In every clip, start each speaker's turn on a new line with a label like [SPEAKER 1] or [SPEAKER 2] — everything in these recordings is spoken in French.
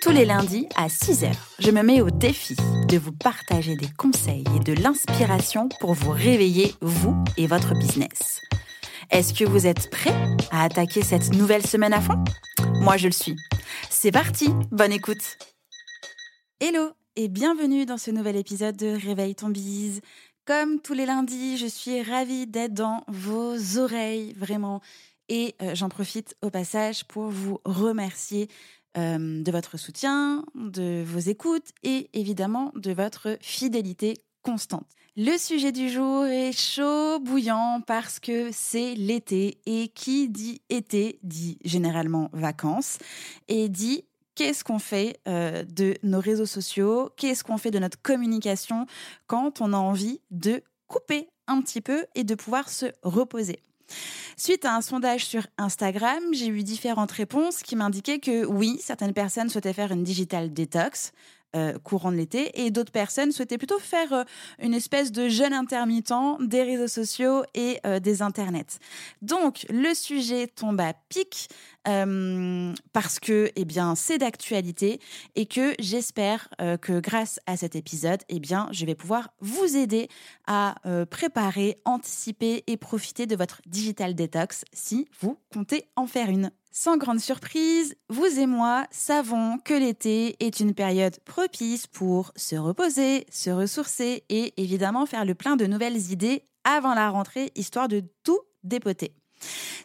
[SPEAKER 1] Tous les lundis à 6h, je me mets au défi de vous partager des conseils et de l'inspiration pour vous réveiller, vous et votre business. Est-ce que vous êtes prêts à attaquer cette nouvelle semaine à fond? Moi, je le suis. C'est parti, bonne écoute Hello et bienvenue dans ce nouvel épisode de Réveille ton bise. Comme tous les lundis, je suis ravie d'être dans vos oreilles, vraiment. Et euh, j'en profite au passage pour vous remercier euh, de votre soutien, de vos écoutes et évidemment de votre fidélité constante. Le sujet du jour est chaud, bouillant parce que c'est l'été et qui dit été dit généralement vacances et dit qu'est-ce qu'on fait euh, de nos réseaux sociaux, qu'est-ce qu'on fait de notre communication quand on a envie de couper un petit peu et de pouvoir se reposer? Suite à un sondage sur Instagram, j'ai eu différentes réponses qui m'indiquaient que oui, certaines personnes souhaitaient faire une digital detox, euh, courant de l'été et d'autres personnes souhaitaient plutôt faire euh, une espèce de jeûne intermittent des réseaux sociaux et euh, des internets. Donc le sujet tombe à pic parce que eh bien c'est d'actualité et que j'espère que grâce à cet épisode eh bien je vais pouvoir vous aider à préparer, anticiper et profiter de votre digital detox si vous comptez en faire une. Sans grande surprise, vous et moi savons que l'été est une période propice pour se reposer, se ressourcer et évidemment faire le plein de nouvelles idées avant la rentrée, histoire de tout dépoter.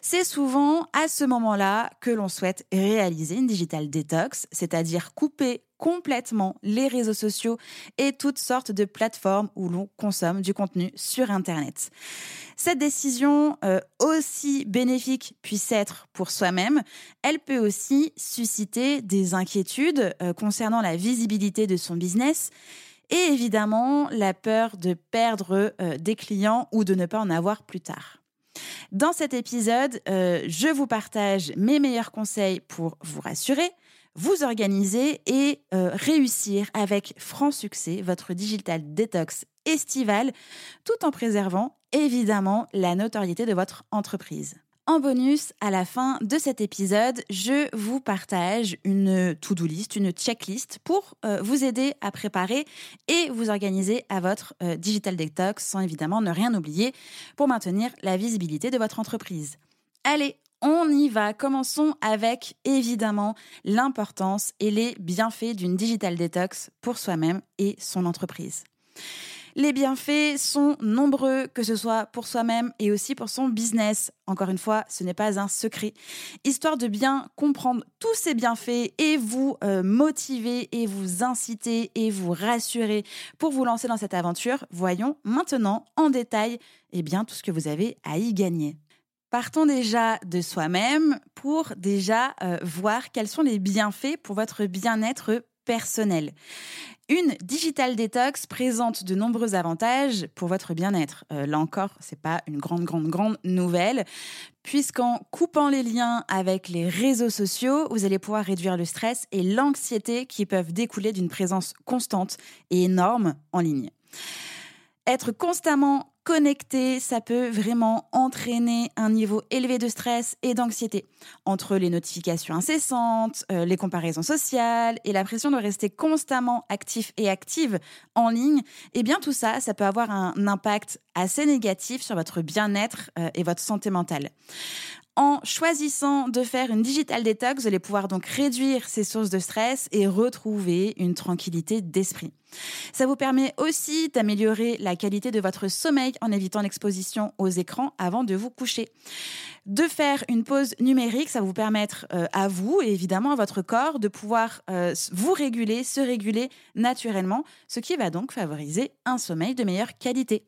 [SPEAKER 1] C'est souvent à ce moment-là que l'on souhaite réaliser une digital detox, c'est-à-dire couper complètement les réseaux sociaux et toutes sortes de plateformes où l'on consomme du contenu sur Internet. Cette décision, euh, aussi bénéfique puisse être pour soi-même, elle peut aussi susciter des inquiétudes euh, concernant la visibilité de son business et évidemment la peur de perdre euh, des clients ou de ne pas en avoir plus tard. Dans cet épisode, je vous partage mes meilleurs conseils pour vous rassurer, vous organiser et euh, réussir avec franc succès votre digital detox estival tout en préservant évidemment la notoriété de votre entreprise. En bonus, à la fin de cet épisode, je vous partage une to-do list, une checklist pour euh, vous aider à préparer et vous organiser à votre euh, digital detox sans évidemment ne rien oublier pour maintenir la visibilité de votre entreprise. Allez, on y va. Commençons avec évidemment l'importance et les bienfaits d'une digital detox pour soi-même et son entreprise. Les bienfaits sont nombreux, que ce soit pour soi-même et aussi pour son business. Encore une fois, ce n'est pas un secret. Histoire de bien comprendre tous ces bienfaits et vous euh, motiver et vous inciter et vous rassurer pour vous lancer dans cette aventure, voyons maintenant en détail eh bien, tout ce que vous avez à y gagner. Partons déjà de soi-même pour déjà euh, voir quels sont les bienfaits pour votre bien-être personnel. Une digital detox présente de nombreux avantages pour votre bien-être. Euh, là encore, c'est pas une grande, grande, grande nouvelle, puisqu'en coupant les liens avec les réseaux sociaux, vous allez pouvoir réduire le stress et l'anxiété qui peuvent découler d'une présence constante et énorme en ligne. Être constamment connecté, ça peut vraiment entraîner un niveau élevé de stress et d'anxiété. Entre les notifications incessantes, euh, les comparaisons sociales et la pression de rester constamment actif et active en ligne, eh bien tout ça, ça peut avoir un impact assez négatif sur votre bien-être euh, et votre santé mentale. En choisissant de faire une digital detox, vous allez pouvoir donc réduire ces sources de stress et retrouver une tranquillité d'esprit. Ça vous permet aussi d'améliorer la qualité de votre sommeil en évitant l'exposition aux écrans avant de vous coucher. De faire une pause numérique, ça va vous permettre euh, à vous et évidemment à votre corps de pouvoir euh, vous réguler, se réguler naturellement, ce qui va donc favoriser un sommeil de meilleure qualité.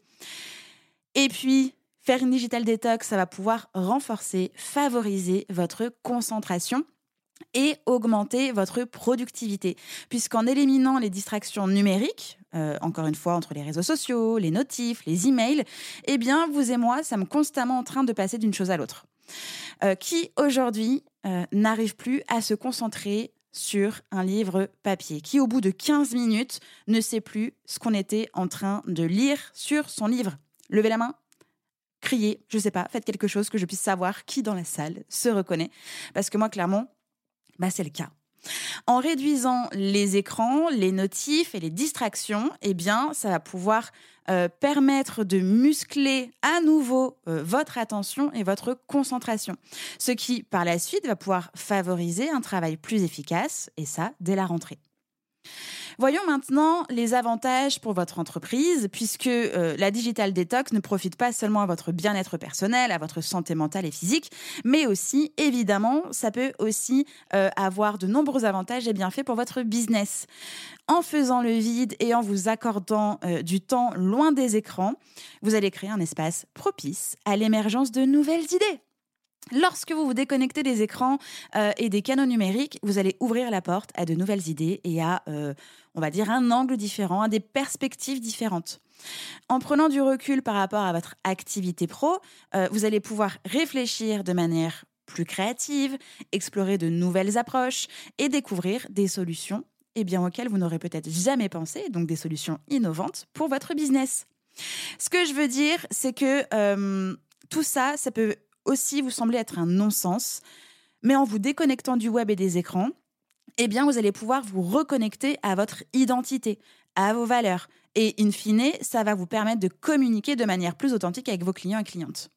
[SPEAKER 1] Et puis, Faire une digital detox, ça va pouvoir renforcer, favoriser votre concentration et augmenter votre productivité. Puisqu'en éliminant les distractions numériques, euh, encore une fois entre les réseaux sociaux, les notifs, les emails, eh bien vous et moi sommes constamment en train de passer d'une chose à l'autre. Euh, qui aujourd'hui euh, n'arrive plus à se concentrer sur un livre papier, qui au bout de 15 minutes ne sait plus ce qu'on était en train de lire sur son livre? Levez la main, criez, je sais pas, faites quelque chose que je puisse savoir qui dans la salle se reconnaît. Parce que moi, clairement, bah, c'est le cas. En réduisant les écrans, les notifs et les distractions, eh bien, ça va pouvoir euh, permettre de muscler à nouveau euh, votre attention et votre concentration. Ce qui, par la suite, va pouvoir favoriser un travail plus efficace, et ça, dès la rentrée. Voyons maintenant les avantages pour votre entreprise, puisque euh, la digital detox ne profite pas seulement à votre bien-être personnel, à votre santé mentale et physique, mais aussi, évidemment, ça peut aussi euh, avoir de nombreux avantages et bienfaits pour votre business. En faisant le vide et en vous accordant euh, du temps loin des écrans, vous allez créer un espace propice à l'émergence de nouvelles idées. Lorsque vous vous déconnectez des écrans et des canaux numériques, vous allez ouvrir la porte à de nouvelles idées et à, on va dire, un angle différent, des perspectives différentes. En prenant du recul par rapport à votre activité pro, euh, vous allez pouvoir réfléchir de manière plus créative, explorer de nouvelles approches et découvrir des solutions eh bien, auxquelles vous n'aurez peut-être jamais pensé, donc des solutions innovantes pour votre business. Ce que je veux dire, c'est que tout ça, ça peut aussi vous semblez être un non-sens, mais en vous déconnectant du web et des écrans, eh bien, vous allez pouvoir vous reconnecter à votre identité, à vos valeurs. Et in fine, ça va vous permettre de communiquer de manière plus authentique avec vos clients et clientes.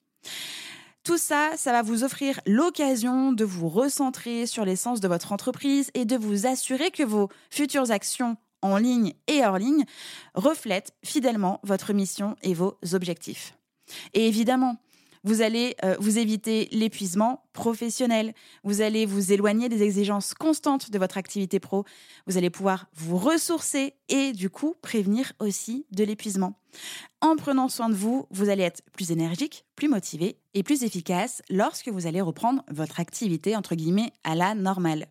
[SPEAKER 1] Tout ça, ça va vous offrir l'occasion de vous recentrer sur l'essence de votre entreprise et de vous assurer que vos futures actions en ligne et hors ligne reflètent fidèlement votre mission et vos objectifs. Et évidemment, vous allez euh, vous éviter l'épuisement professionnel. Vous allez vous éloigner des exigences constantes de votre activité pro. Vous allez pouvoir vous ressourcer et du coup prévenir aussi de l'épuisement. En prenant soin de vous, vous allez être plus énergique, plus motivé et plus efficace lorsque vous allez reprendre votre activité entre guillemets à la normale.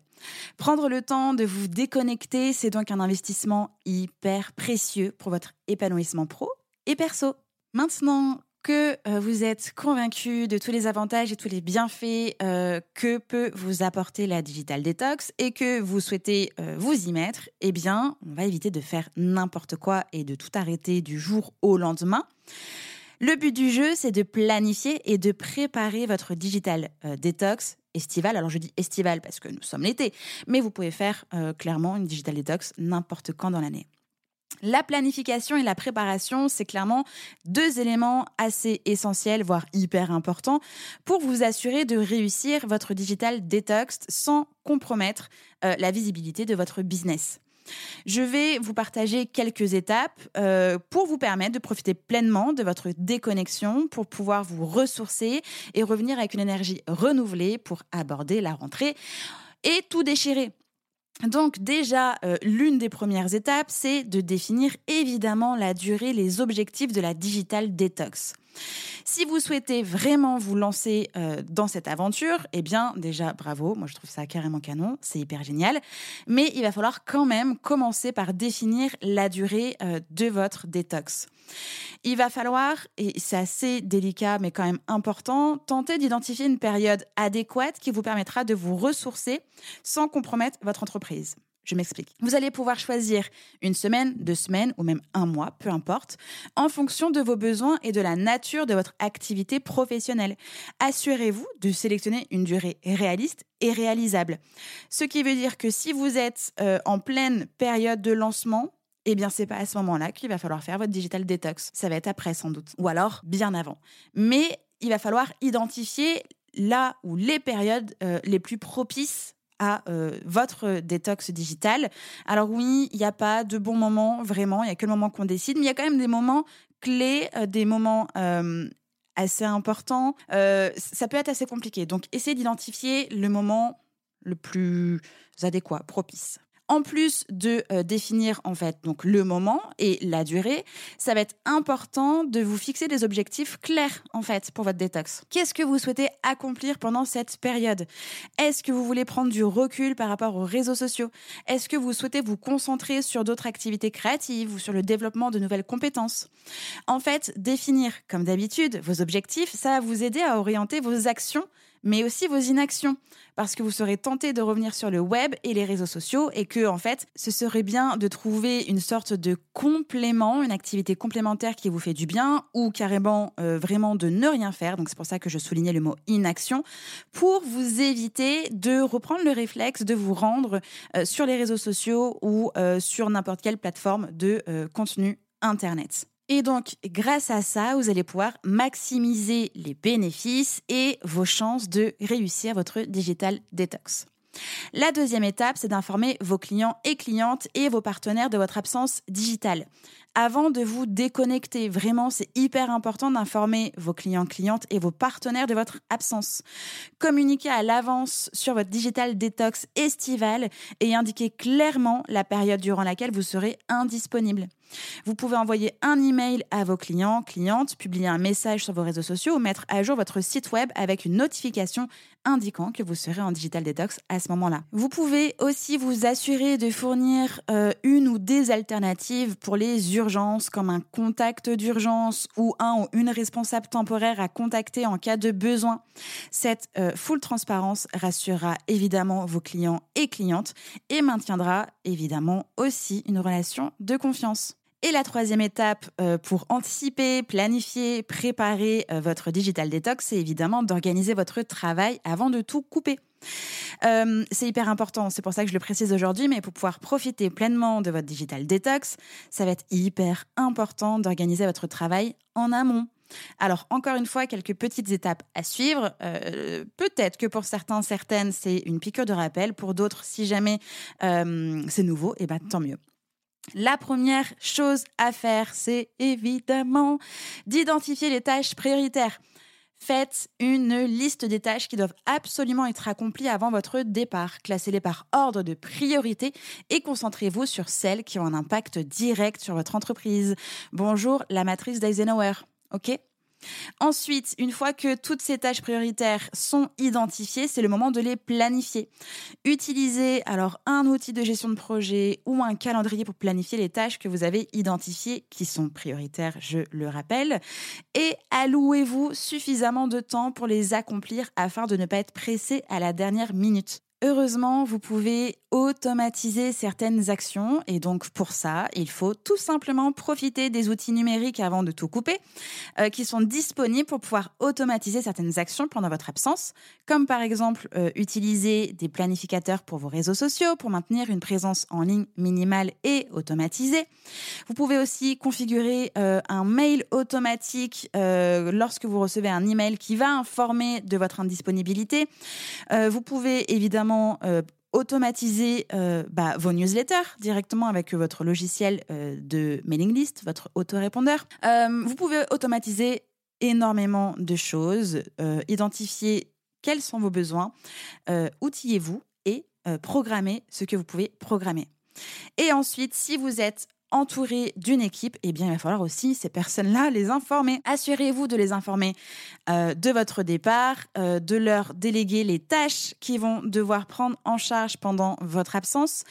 [SPEAKER 1] Prendre le temps de vous déconnecter, c'est donc un investissement hyper précieux pour votre épanouissement pro et perso. Maintenant que euh, vous êtes convaincu de tous les avantages et tous les bienfaits euh, que peut vous apporter la digital detox et que vous souhaitez euh, vous y mettre, eh bien, on va éviter de faire n'importe quoi et de tout arrêter du jour au lendemain. Le but du jeu, c'est de planifier et de préparer votre digital detox estival. Alors je dis estival parce que nous sommes l'été, mais vous pouvez faire clairement une digital detox n'importe quand dans l'année. La planification et la préparation, c'est clairement deux éléments assez essentiels, voire hyper importants, pour vous assurer de réussir votre digital detox sans compromettre euh, la visibilité de votre business. Je vais vous partager quelques étapes euh, pour vous permettre de profiter pleinement de votre déconnexion, pour pouvoir vous ressourcer et revenir avec une énergie renouvelée pour aborder la rentrée et tout déchirer. Donc déjà, euh, l'une des premières étapes, c'est de définir évidemment la durée, les objectifs de la digital detox. Si vous souhaitez vraiment vous lancer euh, dans cette aventure, eh bien déjà bravo, moi je trouve ça carrément canon, c'est hyper génial, mais il va falloir quand même commencer par définir la durée euh, de votre détox. Il va falloir, et c'est assez délicat mais quand même important, tenter d'identifier une période adéquate qui vous permettra de vous ressourcer sans compromettre votre entreprise. Je m'explique. Vous allez pouvoir choisir une semaine, deux semaines ou même un mois, peu importe, en fonction de vos besoins et de la nature de votre activité professionnelle. Assurez-vous de sélectionner une durée réaliste et réalisable. Ce qui veut dire que si vous êtes euh, en pleine période de lancement, eh bien, c'est pas à ce moment-là qu'il va falloir faire votre digital detox. Ça va être après, sans doute. Ou alors, bien avant. Mais il va falloir identifier là où les périodes euh, les plus propices à euh, votre détox digital. Alors oui, il n'y a pas de bons moments, vraiment, il n'y a que le moment qu'on décide, mais il y a quand même des moments clés, euh, des moments euh, assez importants. ça peut être assez compliqué. Donc essayez d'identifier le moment le plus adéquat, propice. En plus de euh, définir en fait donc le moment et la durée, ça va être important de vous fixer des objectifs clairs en fait pour votre détox. Qu'est-ce que vous souhaitez accomplir pendant cette période? Est-ce que vous voulez prendre du recul par rapport aux réseaux sociaux? Est-ce que vous souhaitez vous concentrer sur d'autres activités créatives ou sur le développement de nouvelles compétences? En fait, définir comme d'habitude vos objectifs, ça va vous aider à orienter vos actions mais aussi vos inactions, parce que vous serez tenté de revenir sur le web et les réseaux sociaux et que, en fait, ce serait bien de trouver une sorte de complément, une activité complémentaire qui vous fait du bien ou carrément euh, vraiment de ne rien faire. Donc, c'est pour ça que je soulignais le mot inaction pour vous éviter de reprendre le réflexe de vous rendre euh, sur les réseaux sociaux ou euh, sur n'importe quelle plateforme de contenu Internet. Et donc, grâce à ça, vous allez pouvoir maximiser les bénéfices et vos chances de réussir votre digital detox. La deuxième étape, c'est d'informer vos clients et clientes et vos partenaires de votre absence digitale. Avant de vous déconnecter, vraiment, c'est hyper important d'informer vos clients, clientes et vos partenaires de votre absence. Communiquez à l'avance sur votre digital detox estival et indiquez clairement la période durant laquelle vous serez indisponible. Vous pouvez envoyer un email à vos clients, clientes, publier un message sur vos réseaux sociaux ou mettre à jour votre site web avec une notification indiquant que vous serez en digital detox à ce moment-là. Vous pouvez aussi vous assurer de fournir euh, une ou des alternatives pour les urgences comme un contact d'urgence ou un ou une responsable temporaire à contacter en cas de besoin. Cette euh, full transparence rassurera évidemment vos clients et clientes et maintiendra évidemment aussi une relation de confiance. Et la troisième étape euh, pour anticiper, planifier, préparer euh, votre digital detox, c'est évidemment d'organiser votre travail avant de tout couper. Euh, c'est hyper important, c'est pour ça que je le précise aujourd'hui, mais pour pouvoir profiter pleinement de votre digital detox, ça va être hyper important d'organiser votre travail en amont. Alors, encore une fois, quelques petites étapes à suivre. Peut-être que pour certains, certaines, c'est une piqûre de rappel. Pour d'autres, si jamais c'est nouveau, et eh ben, tant mieux. La première chose à faire, c'est évidemment d'identifier les tâches prioritaires. Faites une liste des tâches qui doivent absolument être accomplies avant votre départ. Classez-les par ordre de priorité et concentrez-vous sur celles qui ont un impact direct sur votre entreprise. Bonjour la matrice d'Eisenhower. OK? Ensuite, une fois que toutes ces tâches prioritaires sont identifiées, c'est le moment de les planifier. Utilisez alors un outil de gestion de projet ou un calendrier pour planifier les tâches que vous avez identifiées qui sont prioritaires, je le rappelle, et allouez-vous suffisamment de temps pour les accomplir afin de ne pas être pressé à la dernière minute. Heureusement, vous pouvez automatiser certaines actions et donc pour ça, il faut tout simplement profiter des outils numériques avant de tout couper euh, qui sont disponibles pour pouvoir automatiser certaines actions pendant votre absence, comme par exemple euh, utiliser des planificateurs pour vos réseaux sociaux pour maintenir une présence en ligne minimale et automatisée. Vous pouvez aussi configurer euh, un mail automatique lorsque vous recevez un email qui va informer de votre indisponibilité. vous pouvez évidemment automatiser euh, bah, vos newsletters directement avec votre logiciel euh, de mailing list, votre autorépondeur. Euh, vous pouvez automatiser énormément de choses, identifier quels sont vos besoins, outillez-vous et programmez ce que vous pouvez programmer. Et ensuite, si vous êtes entouré d'une équipe, eh bien, il va falloir aussi ces personnes-là les informer. Assurez-vous de les informer euh, de votre départ, euh, de leur déléguer les tâches qu'ils vont devoir prendre en charge pendant votre absence.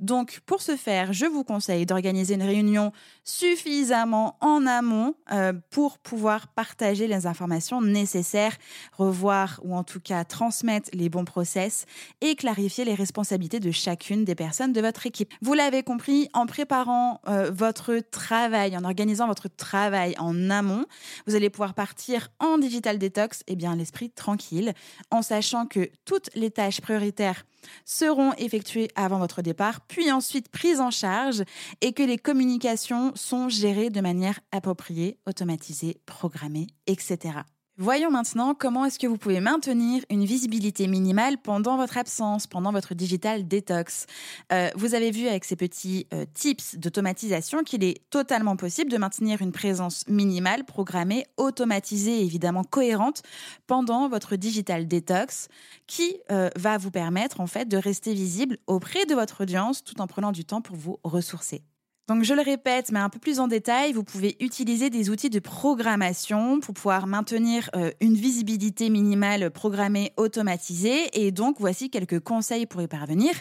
[SPEAKER 1] Donc, pour ce faire, je vous conseille d'organiser une réunion suffisamment en amont euh, pour pouvoir partager les informations nécessaires, revoir ou en tout cas transmettre les bons process et clarifier les responsabilités de chacune des personnes de votre équipe. Vous l'avez compris, en préparant euh, votre travail, en organisant votre travail en amont, vous allez pouvoir partir en digital detox, et eh bien l'esprit tranquille, en sachant que toutes les tâches prioritaires seront effectuées avant votre départ, puis ensuite prises en charge, et que les communications sont gérées de manière appropriée, automatisée, programmée, etc. Voyons maintenant comment est-ce que vous pouvez maintenir une visibilité minimale pendant votre absence, pendant votre digital detox. Euh, vous avez vu avec ces petits euh, tips d'automatisation qu'il est totalement possible de maintenir une présence minimale, programmée, automatisée et évidemment cohérente pendant votre digital detox, qui euh, va vous permettre en fait de rester visible auprès de votre audience tout en prenant du temps pour vous ressourcer. Donc je le répète, mais un peu plus en détail, vous pouvez utiliser des outils de programmation pour pouvoir maintenir euh, une visibilité minimale programmée automatisée. Et donc voici quelques conseils pour y parvenir.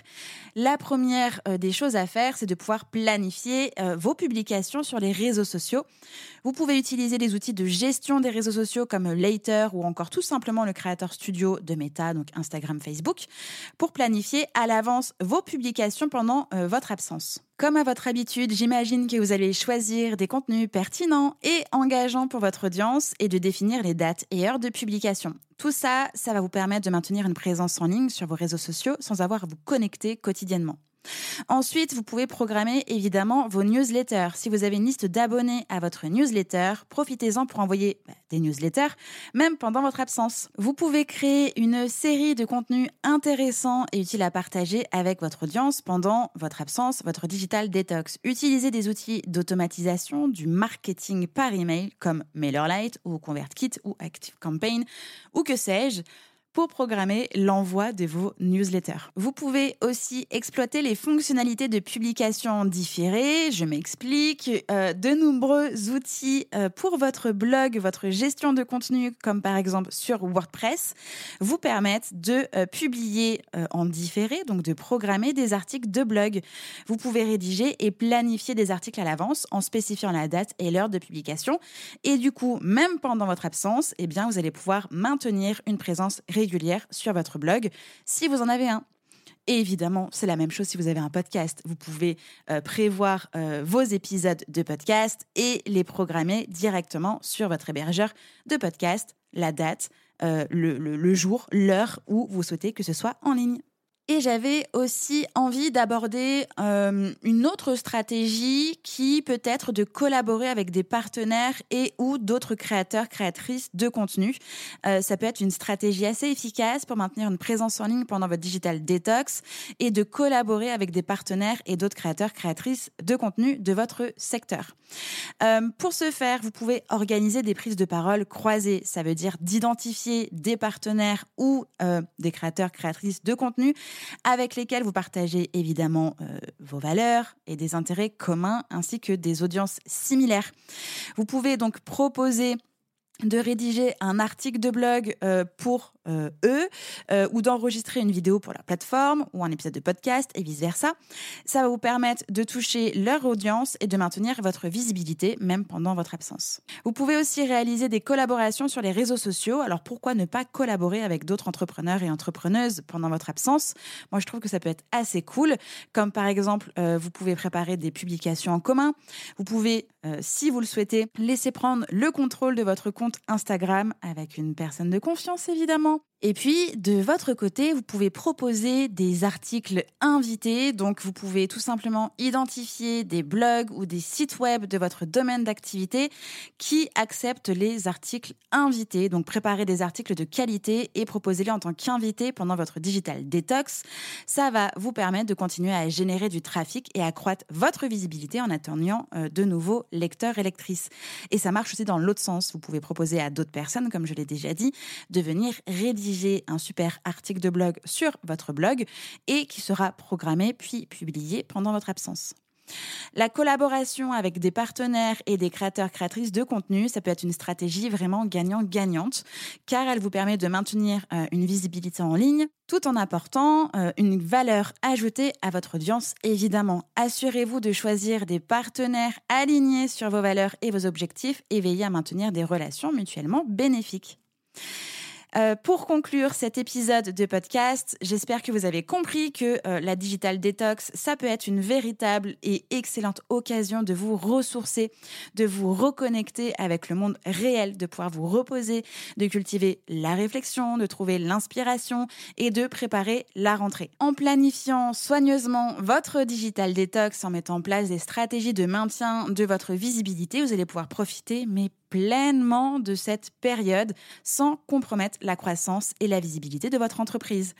[SPEAKER 1] La première euh, des choses à faire, c'est de pouvoir planifier euh, vos publications sur les réseaux sociaux. Vous pouvez utiliser des outils de gestion des réseaux sociaux comme Later ou encore tout simplement le Creator Studio de Meta, donc Instagram, Facebook, pour planifier à l'avance vos publications pendant votre absence. Comme à votre habitude, j'imagine que vous allez choisir des contenus pertinents et engageants pour votre audience et de définir les dates et heures de publication. Tout ça, ça va vous permettre de maintenir une présence en ligne sur vos réseaux sociaux sans avoir à vous connecter quotidiennement. Ensuite, vous pouvez programmer évidemment vos newsletters. Si vous avez une liste d'abonnés à votre newsletter, profitez-en pour envoyer bah, des newsletters, même pendant votre absence. Vous pouvez créer une série de contenus intéressants et utiles à partager avec votre audience pendant votre absence, votre digital detox. Utilisez des outils d'automatisation du marketing par email comme MailerLite ou ConvertKit ou ActiveCampaign ou que sais-je pour programmer l'envoi de vos newsletters. Vous pouvez aussi exploiter les fonctionnalités de publication différées. Je m'explique. Euh, de nombreux outils euh, pour votre blog, votre gestion de contenu, comme par exemple sur WordPress, vous permettent de euh, publier en différé, donc de programmer des articles de blog. Vous pouvez rédiger et planifier des articles à l'avance en spécifiant la date et l'heure de publication. Et du coup, même pendant votre absence, eh bien, vous allez pouvoir maintenir une présence régulière sur votre blog, si vous en avez un. Et évidemment, c'est la même chose si vous avez un podcast. Vous pouvez euh, prévoir euh, vos épisodes de podcast et les programmer directement sur votre hébergeur de podcast, la date, euh, le jour, l'heure où vous souhaitez que ce soit en ligne. Et j'avais aussi envie d'aborder euh, une autre stratégie qui peut être de collaborer avec des partenaires et ou d'autres créateurs, créatrices de contenu. Euh, ça peut être une stratégie assez efficace pour maintenir une présence en ligne pendant votre digital detox et de collaborer avec des partenaires et d'autres créateurs, créatrices de contenu de votre secteur. Euh, pour ce faire, vous pouvez organiser des prises de parole croisées. Ça veut dire d'identifier des partenaires ou des créateurs, créatrices de contenu avec lesquels vous partagez évidemment euh, vos valeurs et des intérêts communs ainsi que des audiences similaires. Vous pouvez donc proposer de rédiger un article de blog euh, pour euh, eux euh, ou d'enregistrer une vidéo pour la plateforme ou un épisode de podcast et vice-versa. Ça va vous permettre de toucher leur audience et de maintenir votre visibilité même pendant votre absence. Vous pouvez aussi réaliser des collaborations sur les réseaux sociaux. Alors pourquoi ne pas collaborer avec d'autres entrepreneurs et entrepreneuses pendant votre absence? Moi je trouve que ça peut être assez cool comme par exemple euh, vous pouvez préparer des publications en commun. Vous pouvez si vous le souhaitez laisser prendre le contrôle de votre compte Instagram avec une personne de confiance évidemment know et puis, de votre côté, vous pouvez proposer des articles invités. Donc, vous pouvez tout simplement identifier des blogs ou des sites web de votre domaine d'activité qui acceptent les articles invités. Donc, préparer des articles de qualité et proposer-les en tant qu'invité pendant votre digital detox. Ça va vous permettre de continuer à générer du trafic et accroître votre visibilité en atteignant euh, de nouveaux lecteurs et lectrices. Et ça marche aussi dans l'autre sens. Vous pouvez proposer à d'autres personnes, comme je l'ai déjà dit, de venir rédiger un super article de blog sur votre blog et qui sera programmé puis publié pendant votre absence. La collaboration avec des partenaires et des créateurs créatrices de contenu, ça peut être une stratégie vraiment gagnant-gagnante car elle vous permet de maintenir euh, une visibilité en ligne tout en apportant euh, une valeur ajoutée à votre audience évidemment. Assurez-vous de choisir des partenaires alignés sur vos valeurs et vos objectifs et veillez à maintenir des relations mutuellement bénéfiques. Euh, pour conclure cet épisode de podcast, j'espère que vous avez compris que euh, la digital detox, ça peut être une véritable et excellente occasion de vous ressourcer, de vous reconnecter avec le monde réel, de pouvoir vous reposer, de cultiver la réflexion, de trouver l'inspiration et de préparer la rentrée. En planifiant soigneusement votre digital detox, en mettant en place des stratégies de maintien de votre visibilité, vous allez pouvoir profiter, mais pleinement de cette période sans compromettre la croissance et la visibilité de votre entreprise.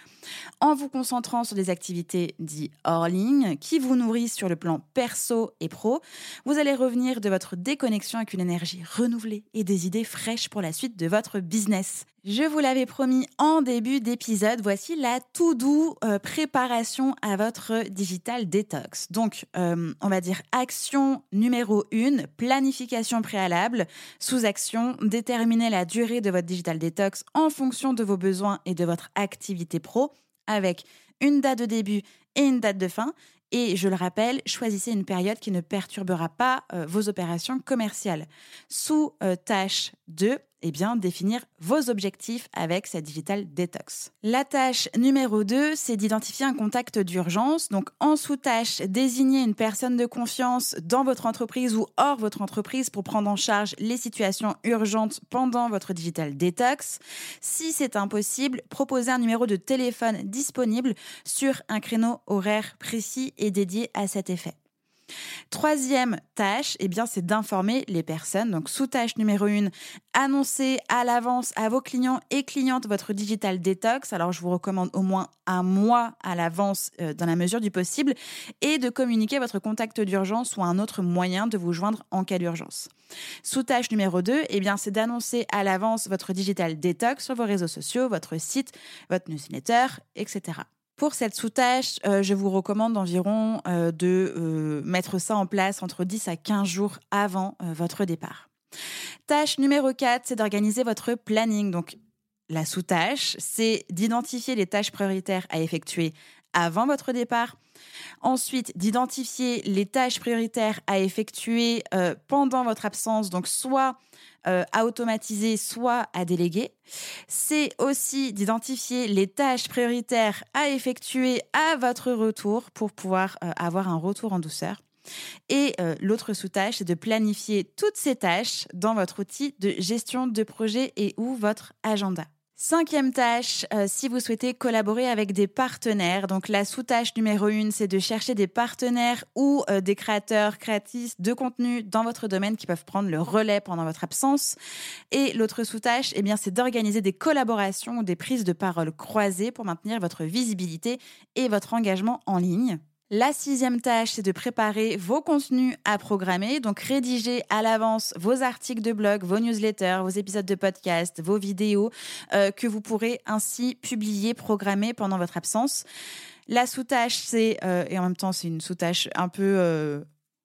[SPEAKER 1] En vous concentrant sur des activités dites hors ligne qui vous nourrissent sur le plan perso et pro, vous allez revenir de votre déconnexion avec une énergie renouvelée et des idées fraîches pour la suite de votre business. Je vous l'avais promis en début d'épisode, voici la tout doux euh, préparation à votre digital detox. Donc, euh, on va dire action numéro 1, planification préalable. Sous-action, déterminer la durée de votre digital detox en fonction de vos besoins et de votre activité pro avec une date de début et une date de fin. Et je le rappelle, choisissez une période qui ne perturbera pas euh, vos opérations commerciales. Sous tâche 2, eh bien, définir vos objectifs avec cette digital detox. La tâche numéro 2, c'est d'identifier un contact d'urgence. Donc, en sous-tâche, désigner une personne de confiance dans votre entreprise ou hors votre entreprise pour prendre en charge les situations urgentes pendant votre digital detox. Si c'est impossible, proposez un numéro de téléphone disponible sur un créneau horaire précis et dédié à cet effet. Troisième tâche, eh bien, c'est d'informer les personnes. Donc, sous-tâche numéro une, annoncer à l'avance à vos clients et clientes votre digital detox. Alors, je vous recommande au moins un mois à l'avance euh, dans la mesure du possible et de communiquer votre contact d'urgence ou un autre moyen de vous joindre en cas d'urgence. Sous-tâche numéro 2, eh bien, c'est d'annoncer à l'avance votre digital detox sur vos réseaux sociaux, votre site, votre newsletter, etc. Pour cette sous-tâche, euh, je vous recommande environ euh, de euh, mettre ça en place entre 10 à 15 jours avant votre départ. Tâche numéro 4, c'est d'organiser votre planning. Donc, la sous-tâche, c'est d'identifier les tâches prioritaires à effectuer avant votre départ. Ensuite, d'identifier les tâches prioritaires à effectuer pendant votre absence, donc soit euh, à automatiser, soit à déléguer. C'est aussi d'identifier les tâches prioritaires à effectuer à votre retour pour pouvoir euh, avoir un retour en douceur. Et euh, l'autre sous-tâche, c'est de planifier toutes ces tâches dans votre outil de gestion de projet et ou votre agenda. Cinquième tâche, euh, si vous souhaitez collaborer avec des partenaires, donc la sous-tâche numéro une, c'est de chercher des partenaires ou euh, des créateurs, créatrices de contenu dans votre domaine qui peuvent prendre le relais pendant votre absence. Et l'autre sous-tâche, eh bien, c'est d'organiser des collaborations ou des prises de parole croisées pour maintenir votre visibilité et votre engagement en ligne. La sixième tâche, c'est de préparer vos contenus à programmer, donc rédiger à l'avance vos articles de blog, vos newsletters, vos épisodes de podcast, vos vidéos, euh, que vous pourrez ainsi publier, programmer pendant votre absence. La sous-tâche, c'est, euh, et en même temps c'est une sous-tâche un peu... Euh,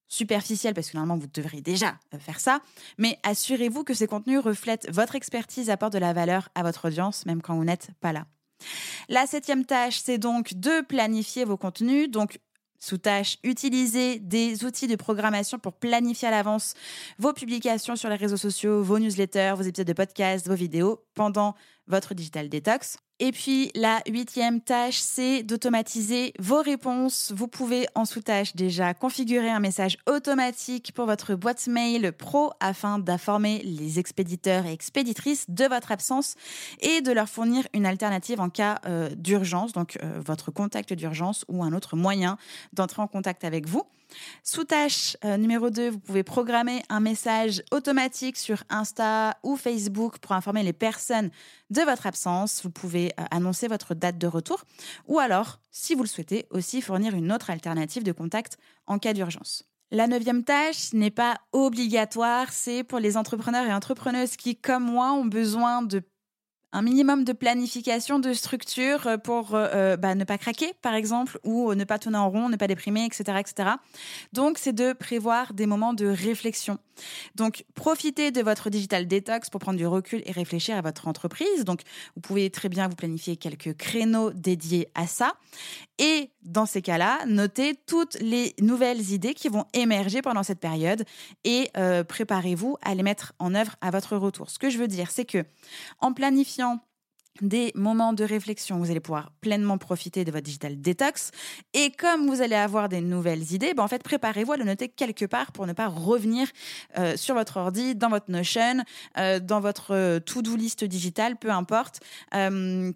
[SPEAKER 1] superficielle parce que normalement vous devriez déjà faire ça, mais assurez-vous que ces contenus reflètent votre expertise, apportent de la valeur à votre audience, même quand vous n'êtes pas là. La septième tâche, c'est donc de planifier vos contenus. Donc, sous tâche, utilisez des outils de programmation pour planifier à l'avance vos publications sur les réseaux sociaux, vos newsletters, vos épisodes de podcast, vos vidéos pendant votre digital detox. Et puis la huitième tâche, c'est d'automatiser vos réponses. Vous pouvez en sous-tâche déjà configurer un message automatique pour votre boîte mail pro afin d'informer les expéditeurs et expéditrices de votre absence et de leur fournir une alternative en cas euh, d'urgence, donc euh, votre contact d'urgence ou un autre moyen d'entrer en contact avec vous. Sous tâche euh, numéro 2, vous pouvez programmer un message automatique sur Insta ou Facebook pour informer les personnes de votre absence. Vous pouvez euh, annoncer votre date de retour ou alors, si vous le souhaitez, aussi fournir une autre alternative de contact en cas d'urgence. La neuvième tâche n'est pas obligatoire, c'est pour les entrepreneurs et entrepreneuses qui, comme moi, ont besoin de un minimum de planification, de structure euh, pour euh, euh, bah, ne pas craquer, par exemple, ou ne pas tourner en rond, ne pas déprimer, etc., etc. Donc, c'est de prévoir des moments de réflexion. Donc, profitez de votre digital detox pour prendre du recul et réfléchir à votre entreprise. Donc, vous pouvez très bien vous planifier quelques créneaux dédiés à ça. Et dans ces cas-là, notez toutes les nouvelles idées qui vont émerger pendant cette période et préparez-vous à les mettre en œuvre à votre retour. Ce que je veux dire, c'est que en planifiant des moments de réflexion. Vous allez pouvoir pleinement profiter de votre digital detox. Et comme vous allez avoir des nouvelles idées, ben en fait, préparez-vous à le noter quelque part pour ne pas revenir euh, sur votre ordi, dans votre Notion, euh, dans votre euh, to-do list digitale, peu importe,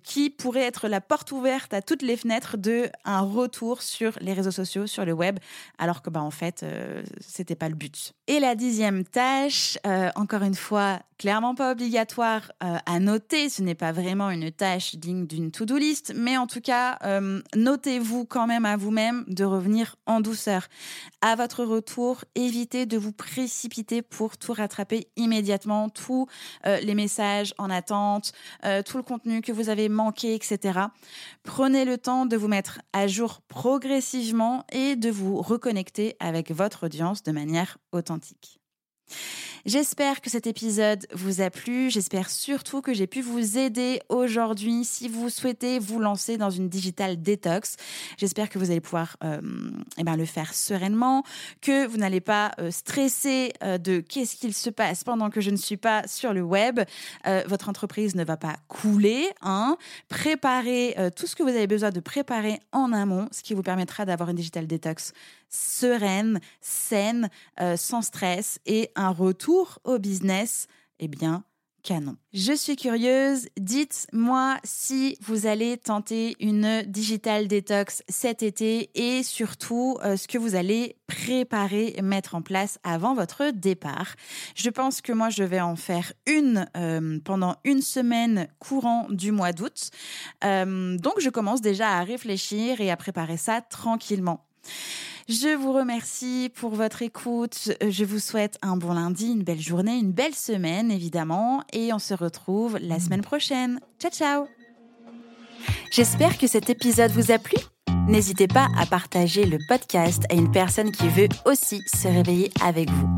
[SPEAKER 1] qui pourrait être la porte ouverte à toutes les fenêtres de un retour sur les réseaux sociaux, sur le web, alors que ben en fait, c'était pas le but. Et la dixième tâche, encore une fois, clairement pas obligatoire à noter. Ce n'est pas vraiment une tâche digne d'une to-do list, mais en tout cas, euh, notez-vous quand même à vous-même de revenir en douceur. À votre retour, évitez de vous précipiter pour tout rattraper immédiatement, tous euh, les messages en attente, euh, tout le contenu que vous avez manqué, etc. Prenez le temps de vous mettre à jour progressivement et de vous reconnecter avec votre audience de manière authentique. J'espère que cet épisode vous a plu. J'espère surtout que j'ai pu vous aider aujourd'hui si vous souhaitez vous lancer dans une digital détox. J'espère que vous allez pouvoir euh, eh ben, le faire sereinement, que vous n'allez pas euh, stresser euh, de qu'est-ce qu'il se passe pendant que je ne suis pas sur le web. votre entreprise ne va pas couler. Hein. Préparez tout ce que vous avez besoin de préparer en amont, ce qui vous permettra d'avoir une digital détox sereine, saine, euh, sans stress et un retour au business, eh bien, canon. Je suis curieuse, dites-moi si vous allez tenter une digital detox cet été et surtout euh, ce que vous allez préparer, mettre en place avant votre départ. Je pense que moi, je vais en faire une euh, pendant une semaine courant du mois d'août. donc, je commence déjà à réfléchir et à préparer ça tranquillement. Je vous remercie pour votre écoute. Je vous souhaite un bon lundi, une belle journée, une belle semaine évidemment et on se retrouve la semaine prochaine. Ciao ciao J'espère que cet épisode vous a plu. N'hésitez pas à partager le podcast à une personne qui veut aussi se réveiller avec vous.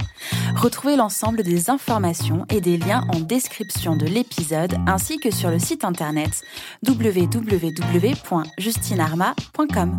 [SPEAKER 1] Retrouvez l'ensemble des informations et des liens en description de l'épisode ainsi que sur le site internet www.justinarma.com.